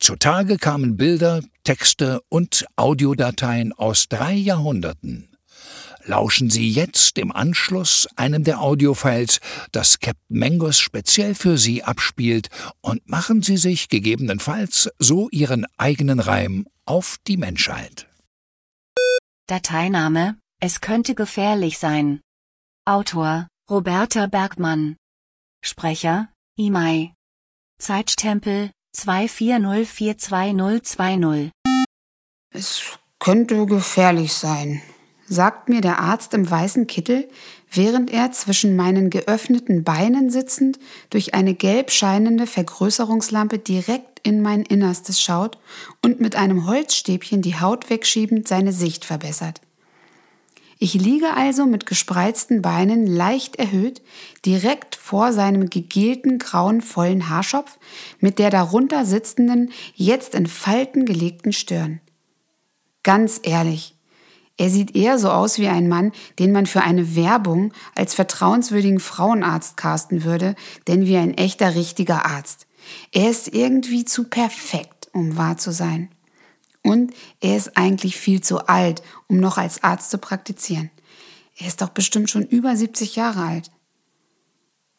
Zutage kamen Bilder, Texte und Audiodateien aus drei Jahrhunderten. Lauschen Sie jetzt im Anschluss einem der Audiofiles, das Captain Mangos speziell für Sie abspielt, und machen Sie sich gegebenenfalls so Ihren eigenen Reim auf die Menschheit. Dateiname Es könnte gefährlich sein. Autor Roberta Bergmann. Sprecher Imai. Zeitstempel 240422020. Es könnte gefährlich sein, sagt mir der Arzt im weißen Kittel, während er zwischen meinen geöffneten Beinen sitzend durch eine gelb scheinende Vergrößerungslampe direkt in mein Innerstes schaut und mit einem Holzstäbchen die Haut wegschiebend seine Sicht verbessert. Ich liege also mit gespreizten Beinen leicht erhöht, direkt vor seinem gegelten grauen vollen Haarschopf mit der darunter sitzenden, jetzt in Falten gelegten Stirn. Ganz ehrlich, er sieht eher so aus wie ein Mann, den man für eine Werbung als vertrauenswürdigen Frauenarzt casten würde, denn wie ein echter richtiger Arzt. Er ist irgendwie zu perfekt, um wahr zu sein. Und er ist eigentlich viel zu alt, um noch als Arzt zu praktizieren. Er ist doch bestimmt schon über 70 Jahre alt.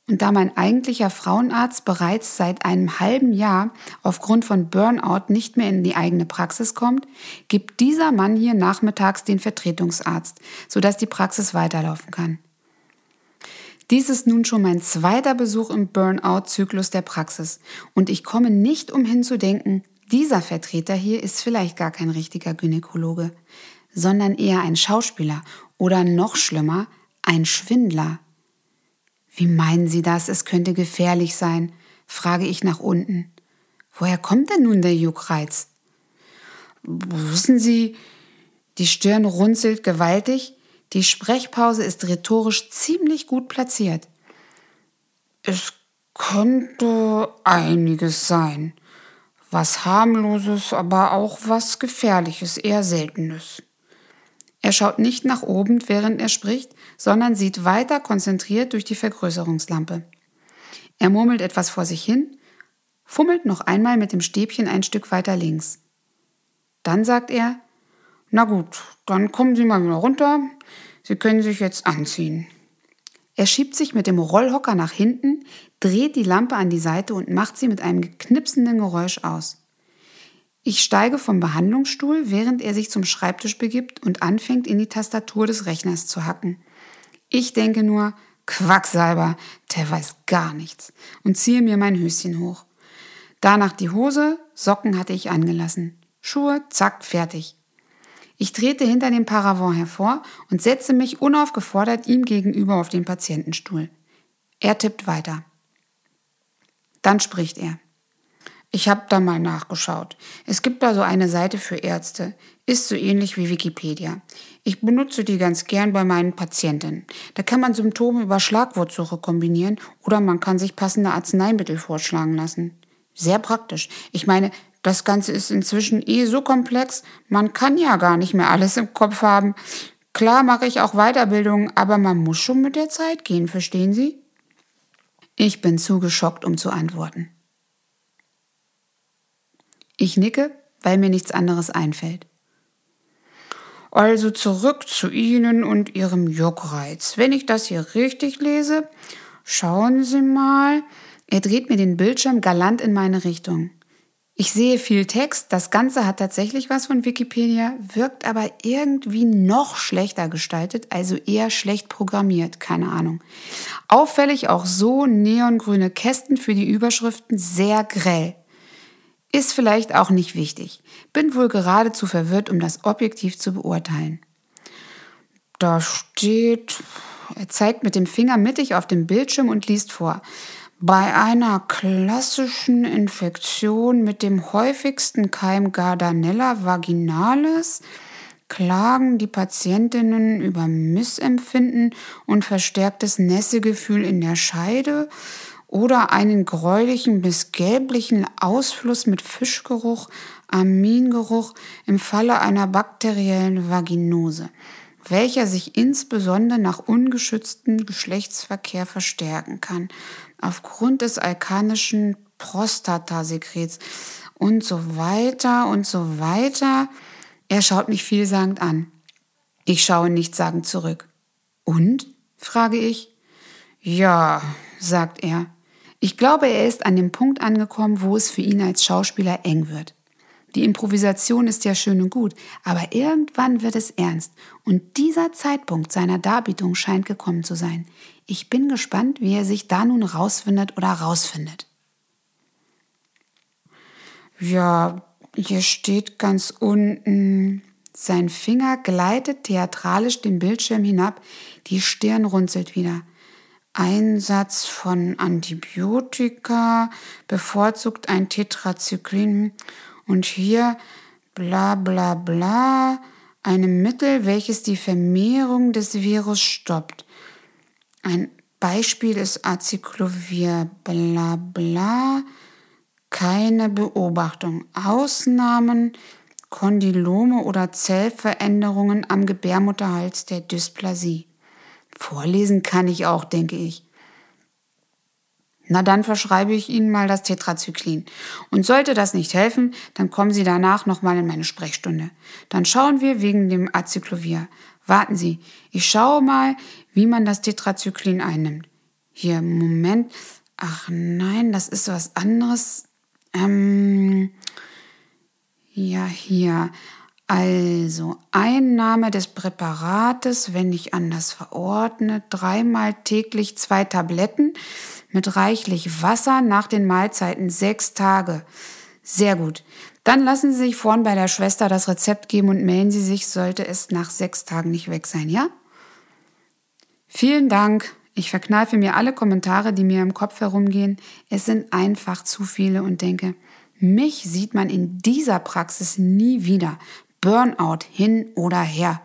Und da mein eigentlicher Frauenarzt bereits seit einem halben Jahr aufgrund von Burnout nicht mehr in die eigene Praxis kommt, gibt dieser Mann hier nachmittags den Vertretungsarzt, sodass die Praxis weiterlaufen kann. Dies ist nun schon mein zweiter Besuch im Burnout-Zyklus der Praxis und ich komme nicht umhin zu denken, dieser Vertreter hier ist vielleicht gar kein richtiger Gynäkologe, sondern eher ein Schauspieler oder noch schlimmer, ein Schwindler. Wie meinen Sie das? Es könnte gefährlich sein, frage ich nach unten. Woher kommt denn nun der Juckreiz? Wissen Sie, die Stirn runzelt gewaltig, die Sprechpause ist rhetorisch ziemlich gut platziert. Es könnte einiges sein, was harmloses, aber auch was gefährliches, eher seltenes. Er schaut nicht nach oben, während er spricht, sondern sieht weiter konzentriert durch die Vergrößerungslampe. Er murmelt etwas vor sich hin, fummelt noch einmal mit dem Stäbchen ein Stück weiter links. Dann sagt er, na gut, dann kommen Sie mal wieder runter. Sie können sich jetzt anziehen. Er schiebt sich mit dem Rollhocker nach hinten, dreht die Lampe an die Seite und macht sie mit einem knipsenden Geräusch aus. Ich steige vom Behandlungsstuhl, während er sich zum Schreibtisch begibt und anfängt, in die Tastatur des Rechners zu hacken. Ich denke nur, Quacksalber, der weiß gar nichts, und ziehe mir mein Höschen hoch. Danach die Hose, Socken hatte ich angelassen. Schuhe, zack, fertig. Ich trete hinter dem Paravent hervor und setze mich unaufgefordert ihm gegenüber auf den Patientenstuhl. Er tippt weiter. Dann spricht er. Ich habe da mal nachgeschaut. Es gibt da so eine Seite für Ärzte. Ist so ähnlich wie Wikipedia. Ich benutze die ganz gern bei meinen Patienten. Da kann man Symptome über Schlagwortsuche kombinieren oder man kann sich passende Arzneimittel vorschlagen lassen. Sehr praktisch. Ich meine, das Ganze ist inzwischen eh so komplex, man kann ja gar nicht mehr alles im Kopf haben. Klar mache ich auch Weiterbildungen, aber man muss schon mit der Zeit gehen, verstehen Sie? Ich bin zu geschockt, um zu antworten. Ich nicke, weil mir nichts anderes einfällt. Also zurück zu Ihnen und Ihrem Juckreiz. Wenn ich das hier richtig lese, schauen Sie mal. Er dreht mir den Bildschirm galant in meine Richtung. Ich sehe viel Text, das Ganze hat tatsächlich was von Wikipedia, wirkt aber irgendwie noch schlechter gestaltet, also eher schlecht programmiert, keine Ahnung. Auffällig auch so neongrüne Kästen für die Überschriften, sehr grell. Ist vielleicht auch nicht wichtig. Bin wohl geradezu verwirrt, um das objektiv zu beurteilen. Da steht, er zeigt mit dem Finger mittig auf dem Bildschirm und liest vor. Bei einer klassischen Infektion mit dem häufigsten Keim Gardanella vaginalis klagen die Patientinnen über Missempfinden und verstärktes Nässegefühl in der Scheide oder einen gräulichen bis gelblichen Ausfluss mit Fischgeruch, Amingeruch im Falle einer bakteriellen Vaginose, welcher sich insbesondere nach ungeschütztem Geschlechtsverkehr verstärken kann, aufgrund des alkanischen Prostatasekrets und so weiter und so weiter. Er schaut mich vielsagend an. Ich schaue nichtssagend zurück. Und? frage ich. Ja, sagt er. Ich glaube, er ist an dem Punkt angekommen, wo es für ihn als Schauspieler eng wird. Die Improvisation ist ja schön und gut, aber irgendwann wird es ernst. Und dieser Zeitpunkt seiner Darbietung scheint gekommen zu sein. Ich bin gespannt, wie er sich da nun rausfindet oder rausfindet. Ja, hier steht ganz unten, sein Finger gleitet theatralisch den Bildschirm hinab, die Stirn runzelt wieder. Einsatz von Antibiotika, bevorzugt ein Tetrazyklin und hier bla bla bla, einem Mittel, welches die Vermehrung des Virus stoppt. Ein Beispiel ist Acyclovir bla bla keine Beobachtung. Ausnahmen, Kondylome oder Zellveränderungen am Gebärmutterhals der Dysplasie. Vorlesen kann ich auch, denke ich. Na dann verschreibe ich Ihnen mal das Tetrazyklin. Und sollte das nicht helfen, dann kommen Sie danach nochmal in meine Sprechstunde. Dann schauen wir wegen dem Acyclovir. Warten Sie, ich schaue mal, wie man das Tetrazyklin einnimmt. Hier, Moment. Ach nein, das ist was anderes. Ähm, ja, hier. Also, Einnahme des Präparates, wenn nicht anders verordnet, dreimal täglich zwei Tabletten mit reichlich Wasser nach den Mahlzeiten sechs Tage. Sehr gut. Dann lassen Sie sich vorn bei der Schwester das Rezept geben und melden Sie sich, sollte es nach sechs Tagen nicht weg sein, ja? Vielen Dank. Ich verkneife mir alle Kommentare, die mir im Kopf herumgehen. Es sind einfach zu viele und denke, mich sieht man in dieser Praxis nie wieder. Burnout hin oder her.